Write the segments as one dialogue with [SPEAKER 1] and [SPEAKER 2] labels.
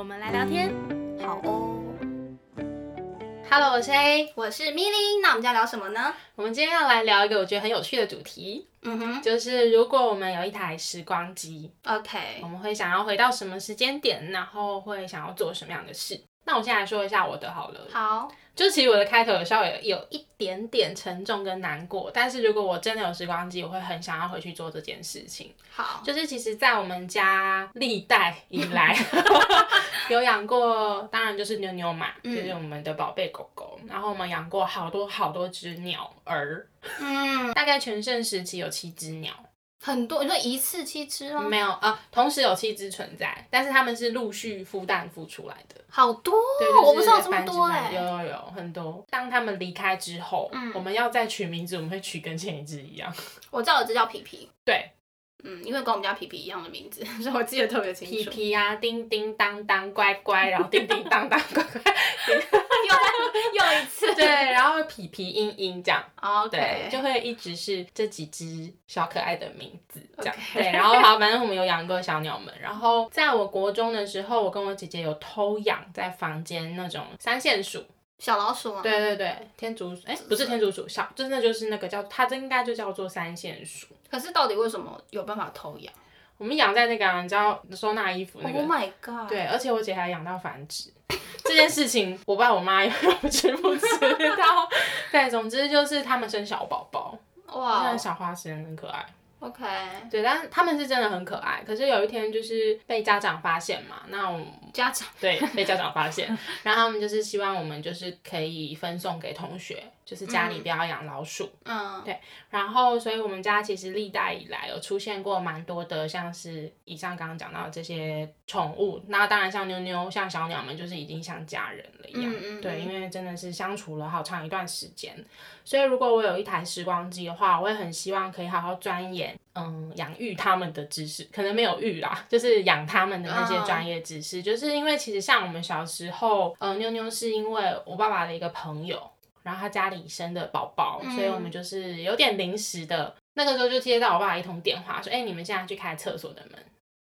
[SPEAKER 1] 我们来聊天。
[SPEAKER 2] 好哦。
[SPEAKER 1] Hello，我是 A，
[SPEAKER 2] 我是 Milly，那我们要聊什么呢？
[SPEAKER 1] 我们今天要来聊一个我觉得很有趣的主题，
[SPEAKER 2] 嗯哼
[SPEAKER 1] 就是如果我们有一台时光机
[SPEAKER 2] ，，OK，
[SPEAKER 1] 我们会想要回到什么时间点，然后会想要做什么样的事。那我先来说一下我的好了，
[SPEAKER 2] 好，
[SPEAKER 1] 就其实我的开头有稍微有一点点沉重跟难过，但是如果我真的有时光机，我会很想要回去做这件事情。
[SPEAKER 2] 好，
[SPEAKER 1] 就是其实，在我们家历代以来，有养过，当然就是妞妞嘛，
[SPEAKER 2] 嗯。
[SPEAKER 1] 就是我们的宝贝狗狗。然后我们养过好多好多只鸟儿，
[SPEAKER 2] 嗯，
[SPEAKER 1] 大概全盛时期有七只鸟，
[SPEAKER 2] 很多，你说一次七只吗？
[SPEAKER 1] 没有啊、呃同时有七只存在，但是它们是陆续孵蛋孵出来的。
[SPEAKER 2] 好多
[SPEAKER 1] 对，
[SPEAKER 2] 哦，
[SPEAKER 1] 就是
[SPEAKER 2] 我不知道有这么多哎、
[SPEAKER 1] 繁有有有很多。当他们离开之后，
[SPEAKER 2] 嗯
[SPEAKER 1] 我们要再取名字，我们会取跟前一只一样。
[SPEAKER 2] 我知道有只叫皮皮，
[SPEAKER 1] 对，
[SPEAKER 2] 嗯，因为跟我们家皮皮一样的名字，所以我记得特别清楚。
[SPEAKER 1] 皮皮啊，叮叮当当，乖乖，然后叮叮当当，乖乖。
[SPEAKER 2] 又又一次，
[SPEAKER 1] 对，然后皮皮嘤嘤这样
[SPEAKER 2] ，，OK，
[SPEAKER 1] 对，就会一直是这几只小可爱的名字这样。对，然后好，反正我们有养过小鸟们。然后在我国中的时候，我跟我姐姐有偷养在房间那种三线鼠。
[SPEAKER 2] 小老鼠吗？
[SPEAKER 1] 对对对，天竺鼠，哎，不是天竺鼠，小真的就是那个叫它，这应该就叫做三线鼠。
[SPEAKER 2] 可是到底为什么有办法偷养
[SPEAKER 1] 我们养在那个啊你知道收纳衣服那个
[SPEAKER 2] ？Oh my god！
[SPEAKER 1] 对，而且我姐还养到繁殖 这件事情，我爸我妈也不知不知道。对，总之就是他们生小宝宝，
[SPEAKER 2] 哇
[SPEAKER 1] 那小花生很可爱。
[SPEAKER 2] ，OK，
[SPEAKER 1] 对，但是他们是真的很可爱。可是有一天就是被家长发现嘛，那我们
[SPEAKER 2] 家长
[SPEAKER 1] 对被家长发现，然后他们就是希望我们就是可以分送给同学，就是家里不要养老鼠。
[SPEAKER 2] 嗯，对
[SPEAKER 1] 然后，所以我们家其实历代以来有出现过蛮多的，像是以上刚刚讲到的这些宠物。那当然像妞妞、像小鸟们，就是已经像家人了一样。
[SPEAKER 2] 嗯嗯嗯
[SPEAKER 1] 对，因为真的是相处了好长一段时间。所以如果我有一台时光机的话，我也很希望可以好好钻研，嗯，养育他们的知识，可能没有育啦，就是养他们的那些
[SPEAKER 2] 嗯
[SPEAKER 1] 专业知识。就是因为其实像我们小时候，呃，妞妞是因为我爸爸的一个朋友。然后他家里生的宝宝，
[SPEAKER 2] 嗯
[SPEAKER 1] 所以我们就是有点临时的。那个时候就接到我爸一通电话，说：“哎、你们现在去开厕所的门。”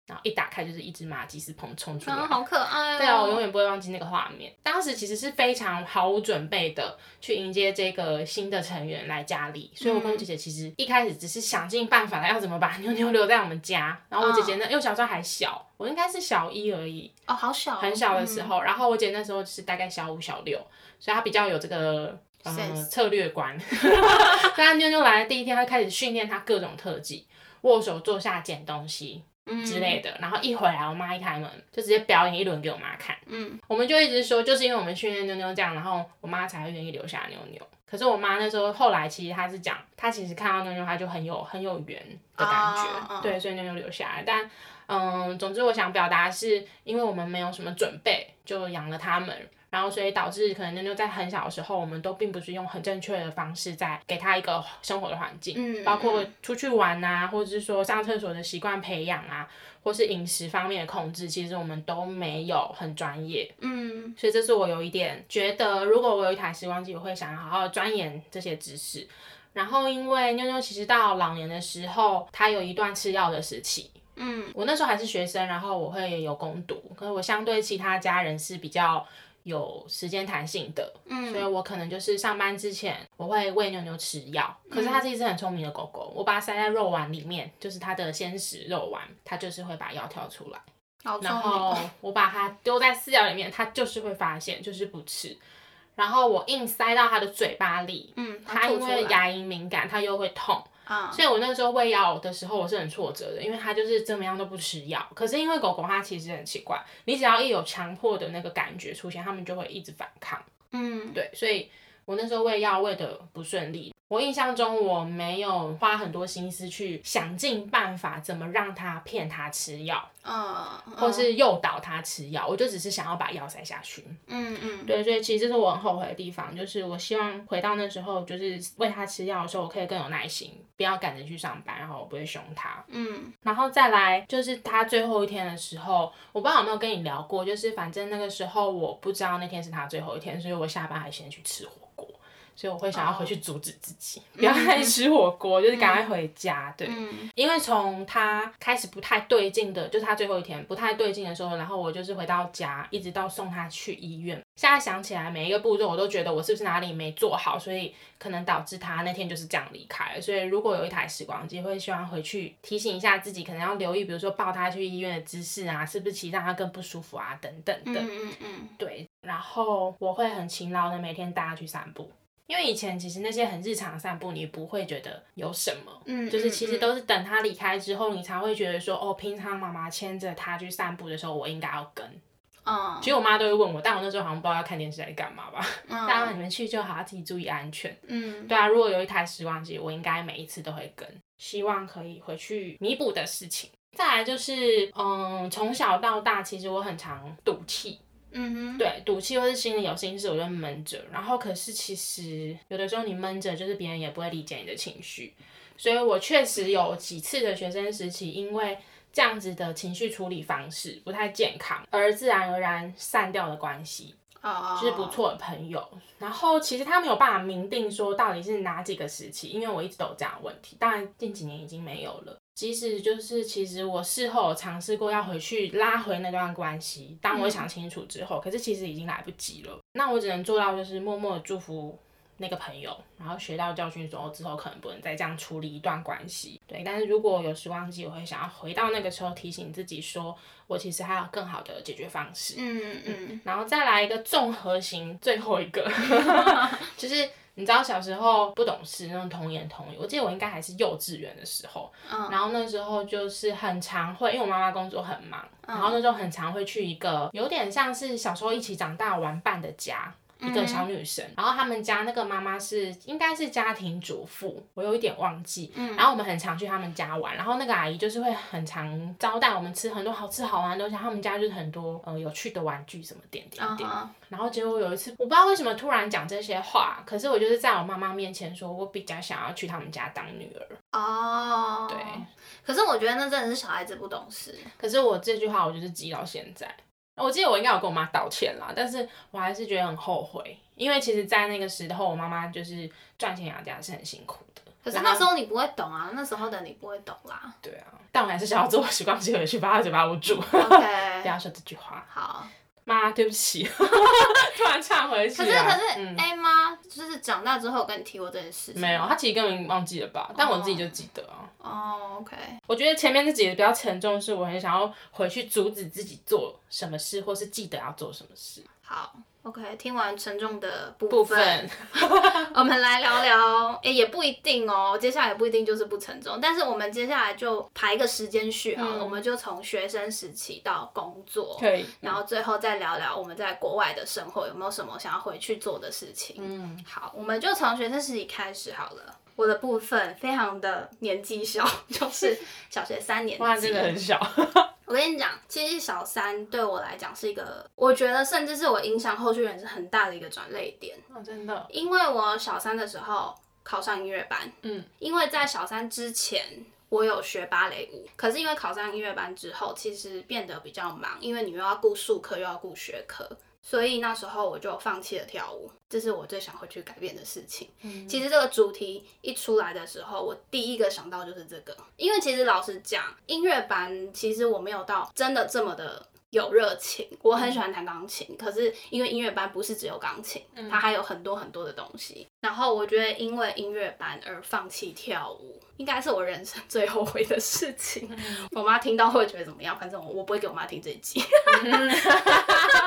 [SPEAKER 1] 然后一打开就是一只马吉斯鹏冲出来，
[SPEAKER 2] 啊，好可爱哦。
[SPEAKER 1] 对啊，我永远不会忘记那个画面。当时其实是非常毫无准备的去迎接这个新的成员来家里，所以我跟我姐姐其实一开始只是想尽办法要怎么把妞妞留在我们家。然后我姐姐呢，因为小时候还小，我应该是小一而已，
[SPEAKER 2] 哦，好小哦，
[SPEAKER 1] 很小的时候。然后我姐那时候是大概小五、小六，所以他比较有这个。呃策略观，所以她妞妞来的第一天，他开始训练他各种特技，握手、坐下、捡东西，
[SPEAKER 2] 嗯
[SPEAKER 1] 之类的。然后一回来，我妈一开门就直接表演一轮给我妈看。
[SPEAKER 2] 嗯，
[SPEAKER 1] 我们就一直说，就是因为我们训练妞妞这样，然后我妈才会愿意留下妞妞。可是我妈那时候后来其实她是讲，她其实看到妞妞，她就很有很有缘的感觉，对，所以妞妞留下来。但嗯，总之我想表达是，因为我们没有什么准备，就养了他们。然后，所以导致可能妞妞在很小的时候，我们都并不是用很正确的方式在给她一个生活的环境，
[SPEAKER 2] 嗯
[SPEAKER 1] 包括出去玩啊，或者是说上厕所的习惯培养啊，或是饮食方面的控制，其实我们都没有很专业。
[SPEAKER 2] 嗯
[SPEAKER 1] 所以这是我有一点觉得，如果我有一台时光机，我会想要好好钻研这些知识。然后，因为妞妞其实到老年的时候，她有一段吃药的时期。
[SPEAKER 2] 嗯
[SPEAKER 1] 我那时候还是学生，然后我会有攻读，可是我相对其他家人是比较有时间弹性的，所以
[SPEAKER 2] 嗯
[SPEAKER 1] 我可能就是上班之前，我会喂妞妞吃药。可是它是一只很聪明的狗狗，我把它塞在肉丸里面，就是它的鲜食肉丸，它就是会把药挑出来。然后
[SPEAKER 2] 哦。
[SPEAKER 1] 我把它丢在饲料里面，它就是会发现，就是不吃。然后我硬塞到它的嘴巴里，
[SPEAKER 2] 嗯，
[SPEAKER 1] 它因为牙龈敏感，它又会痛，
[SPEAKER 2] 啊，
[SPEAKER 1] 所以我那时候喂药的时候，我是很挫折的，因为它就是怎么样都不吃药。可是因为狗狗它其实很奇怪，你只要一有强迫的那个感觉出现，它们就会一直反抗。
[SPEAKER 2] 嗯
[SPEAKER 1] 对，所以我那时候喂药喂的不顺利，我印象中我没有花很多心思去想尽办法怎么让他骗他吃药，
[SPEAKER 2] 嗯，
[SPEAKER 1] 或是诱导他吃药，我就只是想要把药塞下去。
[SPEAKER 2] 嗯嗯，
[SPEAKER 1] 对，所以其实这是我很后悔的地方，就是我希望回到那时候，就是喂他吃药的时候，我可以更有耐心，不要赶着去上班，然后我不会凶他。
[SPEAKER 2] 嗯
[SPEAKER 1] 然后再来就是他最后一天的时候，我不知道有没有跟你聊过，就是反正那个时候我不知道那天是他最后一天，所以我下班还先去吃火锅，所以我会想要回去阻止自己、不要再吃火锅，就是赶快回家。对，
[SPEAKER 2] 嗯
[SPEAKER 1] 因为从他开始不太对劲的，就是他最后一天不太对劲的时候，然后我就是回到家，一直到送他去医院。现在想起来每一个步骤，我都觉得我是不是哪里没做好，所以可能导致他那天就是这样离开了。所以如果有一台时光机，会希望回去提醒一下自己，可能要留意，比如说抱他去医院的姿势啊，是不是其实让他更不舒服啊，等等的。
[SPEAKER 2] 嗯嗯嗯
[SPEAKER 1] 对，然后我会很勤劳的每天带他去散步。因为以前其实那些很日常的散步，你不会觉得有什么，
[SPEAKER 2] 嗯，
[SPEAKER 1] 就是其实
[SPEAKER 2] 嗯
[SPEAKER 1] 都是等他离开之后，你才会觉得说，哦，平常妈妈牵着他去散步的时候，我应该要跟。
[SPEAKER 2] 嗯
[SPEAKER 1] 其实我妈都会问我，但我那时候好像不知道要看电视还是干嘛吧。
[SPEAKER 2] 嗯
[SPEAKER 1] 当然你们去就好，自己注意安全。
[SPEAKER 2] 嗯
[SPEAKER 1] 对啊，如果有一台时光机，我应该每一次都会跟，希望可以回去弥补的事情。再来就是，嗯，从小到大，其实我很常赌气，
[SPEAKER 2] 嗯哼，
[SPEAKER 1] 对，赌气或是心里有心事，我就闷着。然后可是其实有的时候你闷着，就是别人也不会理解你的情绪。所以我确实有几次的学生时期，因为这样子的情绪处理方式不太健康，而自然而然散掉的关系。
[SPEAKER 2] 哦，
[SPEAKER 1] 就是不错的朋友。然后其实他没有办法明定说到底是哪几个时期，因为我一直都有这样的问题，当然近几年已经没有了。即使就是其实我事后尝试过要回去拉回那段关系，当我想清楚之后，可是其实已经来不及了。那我只能做到就是默默的祝福那个朋友，然后学到教训之后，之后可能不能再这样处理一段关系。对，但是如果有时光机，我会想要回到那个时候，提醒自己说，我其实还有更好的解决方式。
[SPEAKER 2] 嗯嗯
[SPEAKER 1] 然后再来一个综合型，最后一个 就是你知道小时候不懂事那种童言童语，我记得我应该还是幼稚园的时候，
[SPEAKER 2] 嗯
[SPEAKER 1] 然后那时候就是很常会，因为我妈妈工作很忙，然后那时候很常会去一个有点像是小时候一起长大玩伴的家。一个小女生，然后他们家那个妈妈是应该是家庭主妇，我有一点忘记。然后我们很常去他们家玩，然后那个阿姨就是会很常招待我们吃很多好吃好玩的东西，他们家就是很多呃有趣的玩具什么点点点。
[SPEAKER 2] 嗯
[SPEAKER 1] 然后结果有一次，我不知道为什么突然讲这些话，可是我就是在我妈妈面前说，我比较想要去他们家当女儿。
[SPEAKER 2] 哦，
[SPEAKER 1] 对，
[SPEAKER 2] 可是我觉得那真的是小孩子不懂事。
[SPEAKER 1] 可是我这句话我就是记到现在。我记得我应该有跟我妈道歉啦，但是我还是觉得很后悔，因为其实，在那个时候，我妈妈就是赚钱养家是很辛苦的。
[SPEAKER 2] 可是那时候你不会懂啊，那时候的你不会懂啦。
[SPEAKER 1] 对啊，但我还是想要做时光机回去，把她嘴巴捂住，不要说这句话。
[SPEAKER 2] 好。
[SPEAKER 1] 妈，对不起，突然唱回去、啊。
[SPEAKER 2] 可是可是
[SPEAKER 1] 嗯
[SPEAKER 2] ，A 妈就是长大之后有跟你提过这件事情
[SPEAKER 1] 没有，他其实根本忘记了吧？但我自己就记得啊。
[SPEAKER 2] 哦，OK，
[SPEAKER 1] 我觉得前面这几个比较沉重，是我很想要回去阻止自己做什么事，或是记得要做什么事。
[SPEAKER 2] 好，OK，听完沉重的部
[SPEAKER 1] 部分，
[SPEAKER 2] 我们来聊聊，诶，也不一定哦，接下来也不一定就是不沉重，但是我们接下来就排一个时间序啊，
[SPEAKER 1] 嗯
[SPEAKER 2] 我们就从学生时期到工作，
[SPEAKER 1] 可以。
[SPEAKER 2] 然后最后再聊聊我们在国外的生活有没有什么想要回去做的事情。
[SPEAKER 1] 嗯，
[SPEAKER 2] 好，我们就从学生时期开始好了。我的部分非常的年纪小，就是小学三年级。
[SPEAKER 1] 哇，真的很小。
[SPEAKER 2] 我跟你讲，其实小三对我来讲是一个，我觉得甚至是我影响后续人生很大的一个转捩点。
[SPEAKER 1] 哦，真的。
[SPEAKER 2] 因为我小三的时候考上音乐班，
[SPEAKER 1] 嗯，
[SPEAKER 2] 因为在小三之前我有学芭蕾舞，可是因为考上音乐班之后，其实变得比较忙，因为你又要顾术科又要顾学科，所以那时候我就放弃了跳舞，这是我最想回去改变的事情。
[SPEAKER 1] 嗯
[SPEAKER 2] 其实这个主题一出来的时候，我第一个想到就是这个，因为其实老实讲，音乐班其实我没有到真的这么的。有热情，我很喜欢弹钢琴，可是因为音乐班不是只有钢琴，它还有很多很多的东西。然后我觉得因为音乐班而放弃跳舞，应该是我人生 最后悔的事情。我妈听到会觉得怎么样？反正我我不会给我妈听这一集。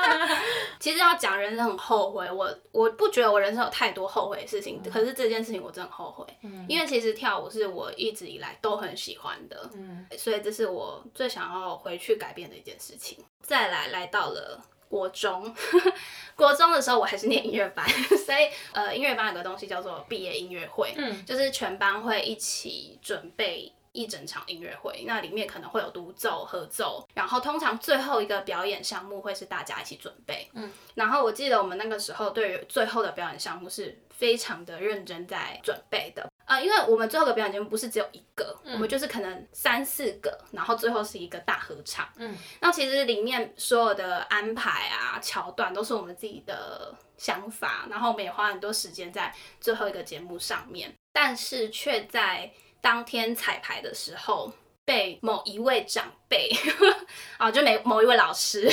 [SPEAKER 2] 其实要讲人生很后悔，我我不觉得我人生有太多后悔的事情，可是这件事情我真的很后悔，因为其实跳舞是我一直以来都很喜欢的，
[SPEAKER 1] 嗯
[SPEAKER 2] 所以这是我最想要回去改变的一件事情。再来来到了国中，国中的时候我还是念音乐班，所以呃，音乐班有个东西叫做毕业音乐会，
[SPEAKER 1] 嗯，
[SPEAKER 2] 就是全班会一起准备。一整场音乐会，那里面可能会有独奏、合奏，然后通常最后一个表演项目会是大家一起准备。嗯，然后我记得我们那个时候对于最后的表演项目是非常的认真在准备的。呃，因为我们最后的表演节目不是只有一个，我们就是可能三四个，然后最后是一个大合唱。嗯，那其实里面所有的安排啊、桥段都是我们自己的想法，然后我们也花很多时间在最后一个节目上面，但是却在。当天彩排的时候，被某一位长辈啊，就每某一位老师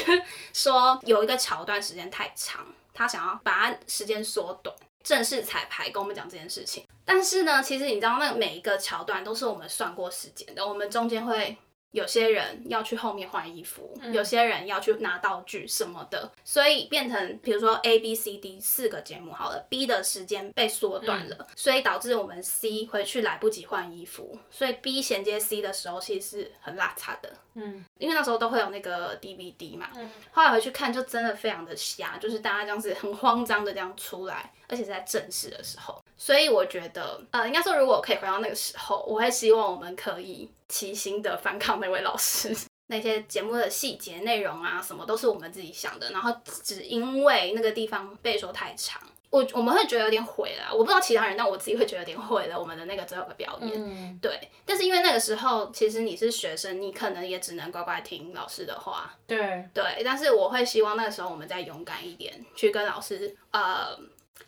[SPEAKER 2] 说有一个桥段时间太长，他想要把它时间缩短。正式彩排跟我们讲这件事情，但是呢，其实你知道，那每一个桥段都是我们算过时间的，我们中间会。有些人要去后面换衣服，有些人要去拿道具什么的，所以变成比如说 A B C D 四个节目好了，B 的时间被缩短了，所以导致我们 C 回去来不及换衣服，所以 B 衔接 C 的时候其实是很拉差的。嗯，因为那时候都会有那个 DVD 嘛，后来回去看就真的非常的瞎，就是大家这样子很慌张的这样出来，而且是在正式的时候，所以我觉得，呃，应该说如果可以回到那个时候，我会希望我们可以齐心的反抗那位老师，那些节目的细节内容啊什么都是我们自己想的，然后只因为那个地方被说太长。我我们会觉得有点毁了，我不知道其他人，但我自己会觉得有点毁了我们的那个最后的表演。嗯，对。但是因为那个时候，其实你是学生，你可能也只能乖乖听老师的话。
[SPEAKER 1] 对
[SPEAKER 2] 对。但是我会希望那个时候我们再勇敢一点，去跟老师呃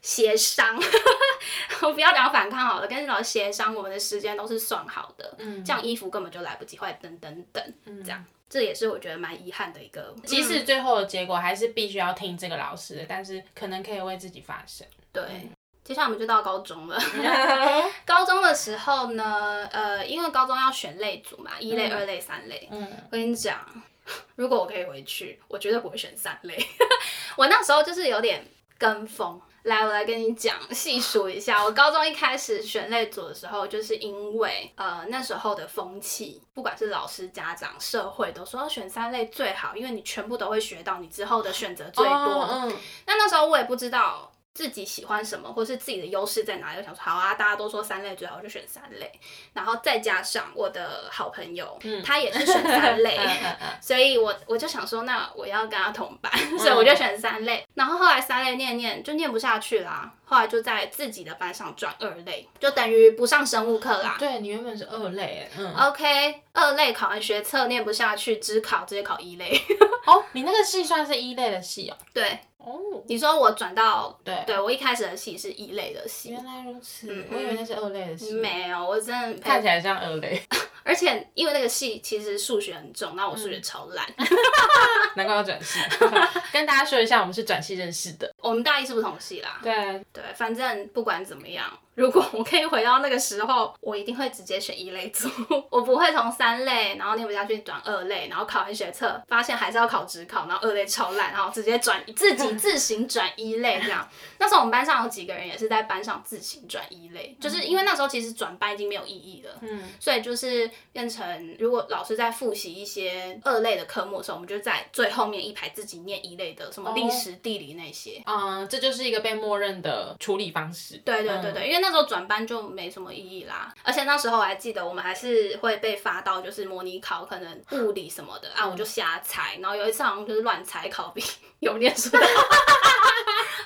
[SPEAKER 2] 协商。我不要讲反抗好了，跟老师协商，我们的时间都是算好的。嗯。这样衣服根本就来不及换，等等等，这样。这也是我觉得蛮遗憾的一个，
[SPEAKER 1] 即使最后的结果还是必须要听这个老师的，但是可能可以为自己发声。
[SPEAKER 2] 对，接下来我们就到高中了。高中的时候呢，呃，因为高中要选类组嘛，一类、二类、三类。嗯，我跟你讲，如果我可以回去，我绝对不会选三类。我那时候就是有点跟风。来，我来跟你讲，细数一下。我高中一开始选类组的时候，就是因为呃那时候的风气，不管是老师、家长、社会，都说选三类最好，因为你全部都会学到，你之后的选择最多。嗯。那那时候我也不知道。自己喜欢什么，或是自己的优势在哪里？我想说，好啊，大家都说三类最好，就选三类。然后再加上我的好朋友，嗯他也是选三类，所以我我就想说，那我要跟他同班，所以我就选三类。然后后来三类念念就念不下去啦，后来就在自己的班上转二类，就等于不上生物课啦。
[SPEAKER 1] 对你原本是二类，嗯
[SPEAKER 2] ，OK，二类考完学测念不下去，只考直接考一类。
[SPEAKER 1] 哦，你那个系算是一类的系哦。
[SPEAKER 2] 对。哦，你说我转到
[SPEAKER 1] 对，
[SPEAKER 2] 对我一开始的戏是一类的戏，
[SPEAKER 1] 原来如此，我以为那是二类的戏，
[SPEAKER 2] 没有，我真的
[SPEAKER 1] 看起来像二类，
[SPEAKER 2] 而且因为那个戏其实数学很重，那我数学超烂，
[SPEAKER 1] 难怪要转系。跟大家说一下，我们是转系认识的，
[SPEAKER 2] 我们大一是不同系啦，
[SPEAKER 1] 对。
[SPEAKER 2] 对，反正不管怎么样。如果我可以回到那个时候，我一定会直接选一类组，我不会从三类，然后念不下去转二类，然后考完学测发现还是要考职考，然后二类超烂，然后直接转自己 自行转一类这样。那时候我们班上有几个人也是在班上自行转一类，就是因为那时候其实转班已经没有意义了，嗯，所以就是变成如果老师在复习一些二类的科目的时候，我们就在最后面一排自己念一类的，什么历史、地理那些，
[SPEAKER 1] 嗯，这就是一个被默认的处理方式。
[SPEAKER 2] 对对对对，因为那。那时候转班就没什么意义啦，而且那时候我还记得，我们还是会被发到就是模拟考，可能物理什么的啊，我就瞎猜，然后有一次好像就是乱猜考比 有念书，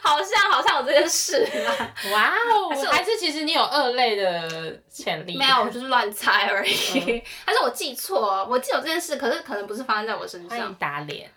[SPEAKER 2] 好像好像有这件事啦。
[SPEAKER 1] 哇哦，还是其实你有二类的潜力？
[SPEAKER 2] 没有，我就是乱猜而已。还是我记错？我记有这件事，可是可能不是发生在我身上。
[SPEAKER 1] 打脸，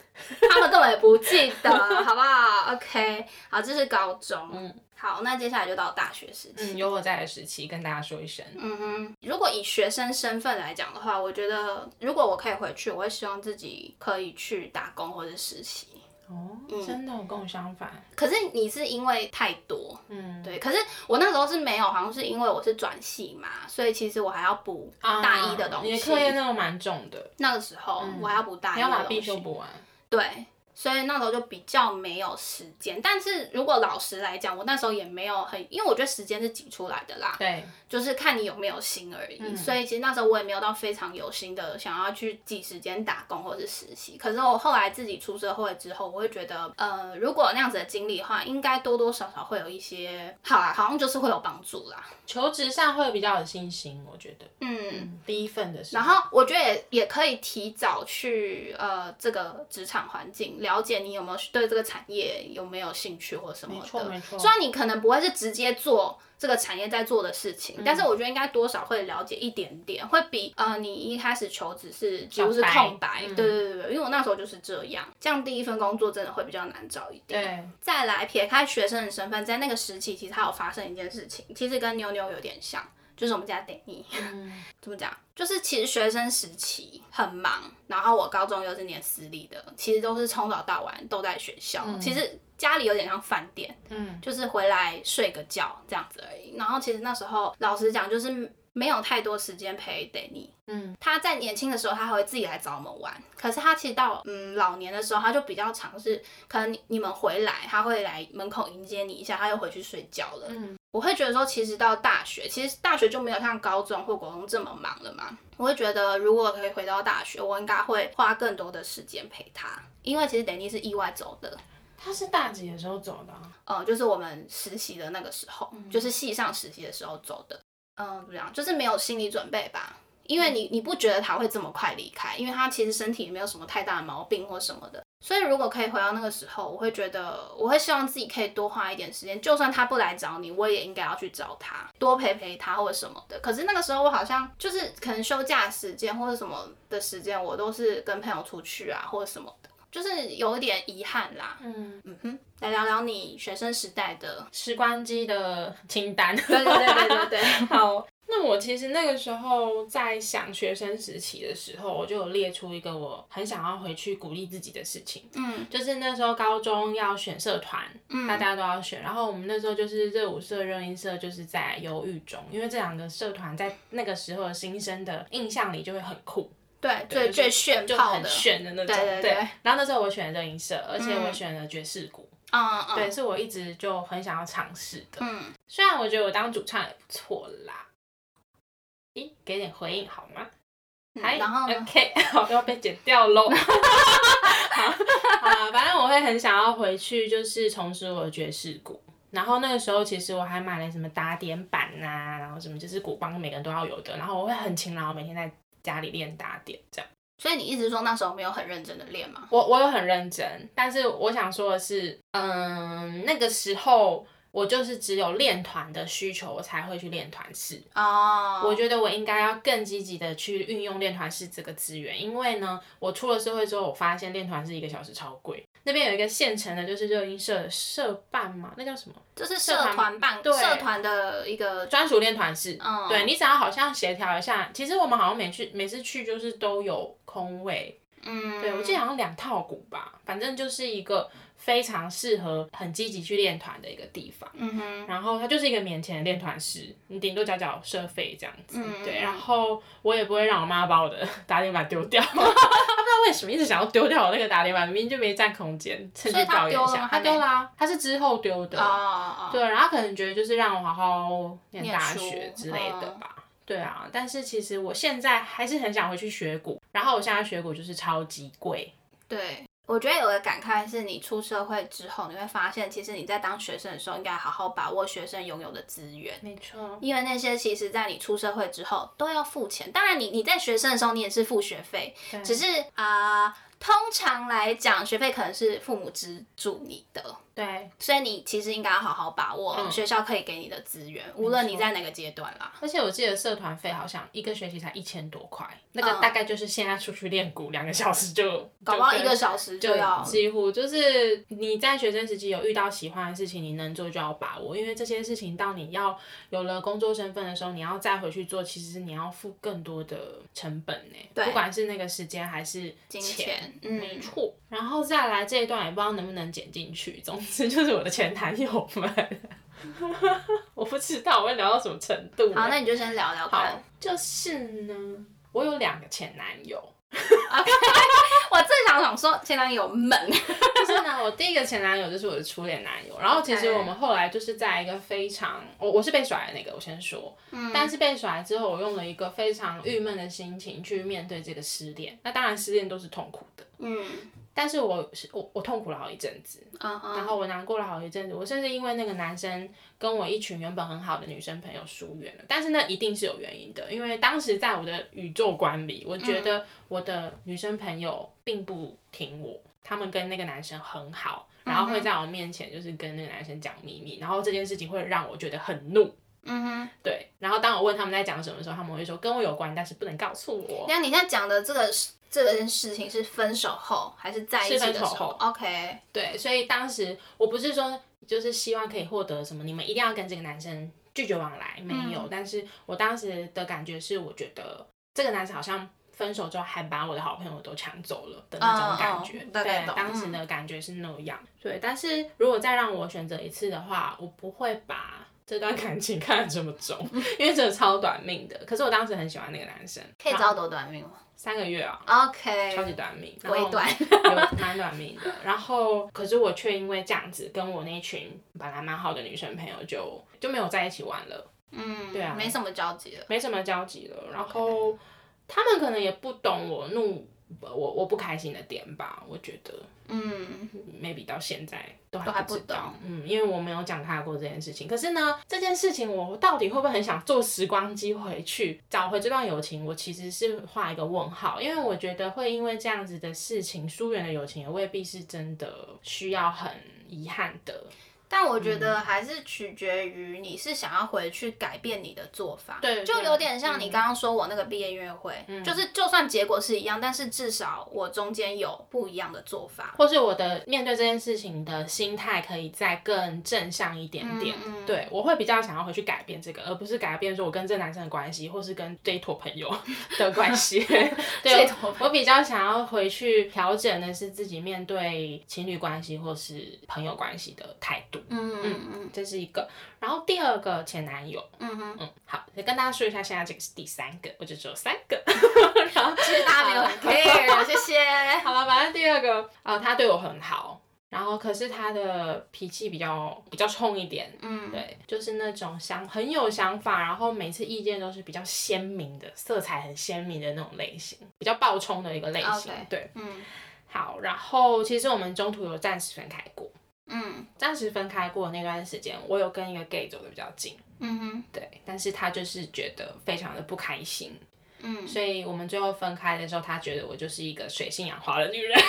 [SPEAKER 2] 他们根本也不记得，好不好？OK，好，这是高中。嗯。好，那接下来就到大学时期。
[SPEAKER 1] 嗯，有我在的时期，跟大家说一声。
[SPEAKER 2] 嗯哼，如果以学生身份来讲的话，我觉得如果我可以回去，我会希望自己可以去打工或者实习。
[SPEAKER 1] 哦，真的跟我相反。
[SPEAKER 2] 可是你是因为太多，嗯，对。可是我那时候是没有，好像是因为我是转系嘛，所以其实我还要补大一的东西。
[SPEAKER 1] 你的课业那个蛮重的。
[SPEAKER 2] 那个时候我还要补大一，
[SPEAKER 1] 要把必修补完。
[SPEAKER 2] 对。所以那时候就比较没有时间。但是如果老实来讲，我那时候也没有很，因为我觉得时间是挤出来的啦，
[SPEAKER 1] 对，
[SPEAKER 2] 就是看你有没有心而已。
[SPEAKER 1] 嗯
[SPEAKER 2] 所以其实那时候我也没有到非常有心的想要去挤时间打工或是实习。可是我后来自己出社会之后，我会觉得，呃，如果那样子的经历的话，应该多多少少会有一些，好啦，好像就是会有帮助啦。
[SPEAKER 1] 求职上会比较有信心，我觉得。
[SPEAKER 2] 嗯。
[SPEAKER 1] 第一份的时候，
[SPEAKER 2] 然后我觉得也也可以提早去呃这个职场环境了解你有没有对这个产业有没有兴趣或什么
[SPEAKER 1] 没
[SPEAKER 2] 的。
[SPEAKER 1] 错没错
[SPEAKER 2] 虽然你可能不会是直接做这个产业在做的事情，但是我觉得应该多少会了解一点点，会比呃你一开始求职是几乎是空白。
[SPEAKER 1] 嗯
[SPEAKER 2] 对对对对，因为我那时候就是这样，这样第一份工作真的会比较难找一点。
[SPEAKER 1] 对，
[SPEAKER 2] 再来撇开学生的身份，在那个时期其实还有发生一件事情，其实跟妞妞有点像，就是我们家 Danny。
[SPEAKER 1] 嗯，
[SPEAKER 2] 怎么讲？就是其实学生时期很忙，然后我高中又是念私立的，其实都是从早到晚都在学校。其实家里有点像饭店，
[SPEAKER 1] 嗯，
[SPEAKER 2] 就是回来睡个觉这样子而已。然后其实那时候老实讲，就是没有太多时间陪 Danny。
[SPEAKER 1] 嗯，
[SPEAKER 2] 他在年轻的时候，他还会自己来找我们玩。可是他其实到嗯老年的时候，他就比较尝试，可能你你们回来，他会来门口迎接你一下，他又回去睡觉了。
[SPEAKER 1] 嗯，
[SPEAKER 2] 我会觉得说，其实到大学，其实大学就没有像高中或国中这么忙了嘛。我会觉得，如果可以回到大学，我应该会花更多的时间陪他，因为其实 Danny 是意外走的。
[SPEAKER 1] 他是大几的时候走的啊、
[SPEAKER 2] 呃，就是我们实习的那个时候，就是系上实习的时候走的。嗯、怎么样？就是没有心理准备吧。因为你你不觉得他会这么快离开，因为他其实身体也没有什么太大的毛病或什么的。所以如果可以回到那个时候，我会觉得我会希望自己可以多花一点时间，就算他不来找你，我也应该要去找他，多陪陪他或者什么的。可是那个时候我好像就是可能休假时间或者什么的时间，我都是跟朋友出去啊或者什么的，就是有一点遗憾啦。
[SPEAKER 1] 嗯，
[SPEAKER 2] 嗯哼，来聊聊你学生时代的。
[SPEAKER 1] 时光机的清单。
[SPEAKER 2] 对对对对对对。
[SPEAKER 1] 好，那我其实那个时候在想学生时期的时候，我就有列出一个我很想要回去鼓励自己的事情。
[SPEAKER 2] 嗯。
[SPEAKER 1] 就是那时候高中要选社团，
[SPEAKER 2] 嗯。
[SPEAKER 1] 大家都要选，然后我们那时候就是热舞社、热音社，就是在犹豫中，因为这两个社团在那个时候的新生的印象里就会很酷，
[SPEAKER 2] 对，最最炫
[SPEAKER 1] 就很，炫的那种。
[SPEAKER 2] 对对。对。
[SPEAKER 1] 然后那时候我选了热音社，而且我
[SPEAKER 2] 嗯。
[SPEAKER 1] 选了爵士鼓，
[SPEAKER 2] 嗯嗯，
[SPEAKER 1] 对，是我一直就很想要尝试的。
[SPEAKER 2] 嗯，
[SPEAKER 1] 虽然我觉得我当主唱也不错啦，咦，给点回应好吗？还
[SPEAKER 2] 嗯然后呢
[SPEAKER 1] ？？OK，好，要被剪掉喽。好，反正我会很想要回去，就是重拾我的爵士鼓。然后那个时候，其实我还买了什么打点板呐、然后什么就是鼓棒，每个人都要有的。然后我会很勤劳，每天在家里练打点这样。
[SPEAKER 2] 所以你一直说那时候没有很认真的练吗？
[SPEAKER 1] 我我有很认真，但是我想说的是，嗯，那个时候我就是只有练团的需求，我才会去练团式。
[SPEAKER 2] 哦，
[SPEAKER 1] 我觉得我应该要更积极的去运用练团式这个资源，因为呢，我出了社会之后，我发现练团式一个小时超贵。那边有一个现成的，就是热音社的社办嘛，那叫什么？
[SPEAKER 2] 就是社团办
[SPEAKER 1] 对
[SPEAKER 2] 社团的一个，
[SPEAKER 1] 专属练团式。
[SPEAKER 2] 嗯，
[SPEAKER 1] 对你只要好像协调一下，其实我们好像每去每次去就是都有空位，
[SPEAKER 2] 嗯，
[SPEAKER 1] 对我记得好像两套鼓吧，反正就是一个非常适合很积极去练团的一个地方。
[SPEAKER 2] 嗯哼，
[SPEAKER 1] 然后它就是一个免钱的练团室，你顶多缴缴社费这样子。对，然后我也不会让我妈把我的 打点板丢掉，她不知道为什么一直想要丢掉我那个打点板，明明就没占空间，趁机
[SPEAKER 2] 所以她
[SPEAKER 1] 抱怨一下。她
[SPEAKER 2] 丢
[SPEAKER 1] 啦、他是之后丢的。对，然后可能觉得就是让我好好念
[SPEAKER 2] 念
[SPEAKER 1] 大
[SPEAKER 2] 书
[SPEAKER 1] 学之类的
[SPEAKER 2] 嗯
[SPEAKER 1] 吧。对啊，但是其实我现在还是很想回去学鼓，然后我现在学鼓就是超级贵，
[SPEAKER 2] 对。我觉得有个感慨是，你出社会之后，你会发现，其实你在当学生的时候，应该好好把握学生拥有的资源。
[SPEAKER 1] 没错，
[SPEAKER 2] 因为那些其实，在你出社会之后都要付钱。当然你，你在学生的时候，你也是付学费，只是啊、通常来讲，学费可能是父母资助你的，
[SPEAKER 1] 对，
[SPEAKER 2] 所以你其实应该要好好把握
[SPEAKER 1] 嗯。
[SPEAKER 2] 学校可以给你的资源，无论你在哪个阶段啦。
[SPEAKER 1] 而且我记得社团费好像一个学期才一千多块，那个
[SPEAKER 2] 嗯。
[SPEAKER 1] 大概就是现在出去练鼓两个小时就，
[SPEAKER 2] 搞不好一个小时就
[SPEAKER 1] 就
[SPEAKER 2] 要
[SPEAKER 1] 几乎就是你在学生时期有遇到喜欢的事情，你能做就要把握，因为这些事情到你要有了工作身份的时候，你要再回去做，其实你要付更多的成本呢，
[SPEAKER 2] 对。
[SPEAKER 1] 不管是那个时间还是
[SPEAKER 2] 金钱嗯。
[SPEAKER 1] 没错。然后再来这一段也不知道能不能剪进去，总之就是我的前男友们，我不知道我会聊到什么程度。
[SPEAKER 2] 好，那你就先聊聊
[SPEAKER 1] 好
[SPEAKER 2] 看。，
[SPEAKER 1] 就是呢，我有两个前男友
[SPEAKER 2] ，OK，我正想想说前男友们，
[SPEAKER 1] 就是呢，我第一个前男友就是我的初恋男友，然后其实我们后来就是在一个非常，我我是被甩的那个，我先说，
[SPEAKER 2] 嗯。
[SPEAKER 1] 但是被甩之后，我用了一个非常郁闷的心情去面对这个失恋，那当然失恋都是痛苦的，
[SPEAKER 2] 嗯
[SPEAKER 1] 但是我是我我痛苦了好一阵子，然后我难过了好一阵子，我甚至因为那个男生跟我一群原本很好的女生朋友疏远了，但是那一定是有原因的，因为当时在我的宇宙观里，我觉得我的女生朋友并不听我，他们跟那个男生很好，然后会在我面前就是跟那个男生讲秘密，然后这件事情会让我觉得很怒。
[SPEAKER 2] 嗯哼，
[SPEAKER 1] 对，然后当我问他们在讲什么的时候，他们会说跟我有关，但是不能告诉我。
[SPEAKER 2] 那你现在讲的这个是这件事情是分手后还是在一起的时
[SPEAKER 1] 是分手
[SPEAKER 2] 候
[SPEAKER 1] 后
[SPEAKER 2] ？OK，
[SPEAKER 1] 对，所以当时我不是说就是希望可以获得什么，你们一定要跟这个男生拒绝往来，没有。但是我当时的感觉是，我觉得这个男生好像分手之后还把我的好朋友都抢走了的那种感觉。对，当时的感觉是那样。对，但是如果再让我选择一次的话，我不会把。这段感情看得这么重，因为真的超短命的。可是我当时很喜欢那个男生，
[SPEAKER 2] 可以知道多短命吗
[SPEAKER 1] 三个月啊
[SPEAKER 2] ，？OK，
[SPEAKER 1] 超级短命，
[SPEAKER 2] 微短
[SPEAKER 1] 有蛮短命的。然后，可是我却因为这样子，跟我那群本来蛮好的女生朋友就就没有在一起玩了，
[SPEAKER 2] 嗯，
[SPEAKER 1] 对啊
[SPEAKER 2] 没什么交集了。
[SPEAKER 1] 没什么交集了。然后他们可能也不懂我怒我我不开心的点吧，我觉得
[SPEAKER 2] 嗯
[SPEAKER 1] maybe 到现在都还
[SPEAKER 2] 不
[SPEAKER 1] 知道，嗯，因为我没有讲他过这件事情。可是呢，这件事情我到底会不会很想坐时光机回去找回这段友情？我其实是画一个问号，因为我觉得会因为这样子的事情疏远的友情，也未必是真的需要很遗憾的。
[SPEAKER 2] 但我觉
[SPEAKER 1] 嗯
[SPEAKER 2] 得还是取决于你是想要回去改变你的做法，
[SPEAKER 1] 对对
[SPEAKER 2] 就有点像你
[SPEAKER 1] 嗯
[SPEAKER 2] 刚刚说我那个毕业音乐会，嗯就是就算结果是一样，但是至少我中间有不一样的做法。
[SPEAKER 1] 或是我的面对这件事情的心态可以再更正向一点点。
[SPEAKER 2] 嗯嗯
[SPEAKER 1] 对我会比较想要回去改变这个，而不是改变说我跟这男生的关系，或是跟这一坨朋友 的关系。
[SPEAKER 2] 这
[SPEAKER 1] 对我比较想要回去调整的是自己面对情侣关系或是朋友关系的态度。
[SPEAKER 2] 嗯嗯嗯
[SPEAKER 1] 这是一个，然后第二个前男友，
[SPEAKER 2] 嗯哼，
[SPEAKER 1] 嗯，好，再跟大家说一下，现在这个是第三个，我就只有三个，然后
[SPEAKER 2] 其实大家没有很 care，谢谢。
[SPEAKER 1] 好了，反正第二个，呃，他对我很好，然后可是他的脾气比较比较冲一点，
[SPEAKER 2] 嗯，
[SPEAKER 1] 对，就是那种想很有想法，然后每次意见都是比较鲜明的，色彩很鲜明的那种类型，比较暴冲的一个类型。对。
[SPEAKER 2] 嗯
[SPEAKER 1] 好，然后其实我们中途有暂时分开过，
[SPEAKER 2] 嗯
[SPEAKER 1] 暂时分开过那段时间，我有跟一个 gay 走的比较近，
[SPEAKER 2] 嗯哼
[SPEAKER 1] 对，但是他就是觉得非常的不开心，
[SPEAKER 2] 嗯，
[SPEAKER 1] 所以我们最后分开的时候，他觉得我就是一个水性杨花的女人。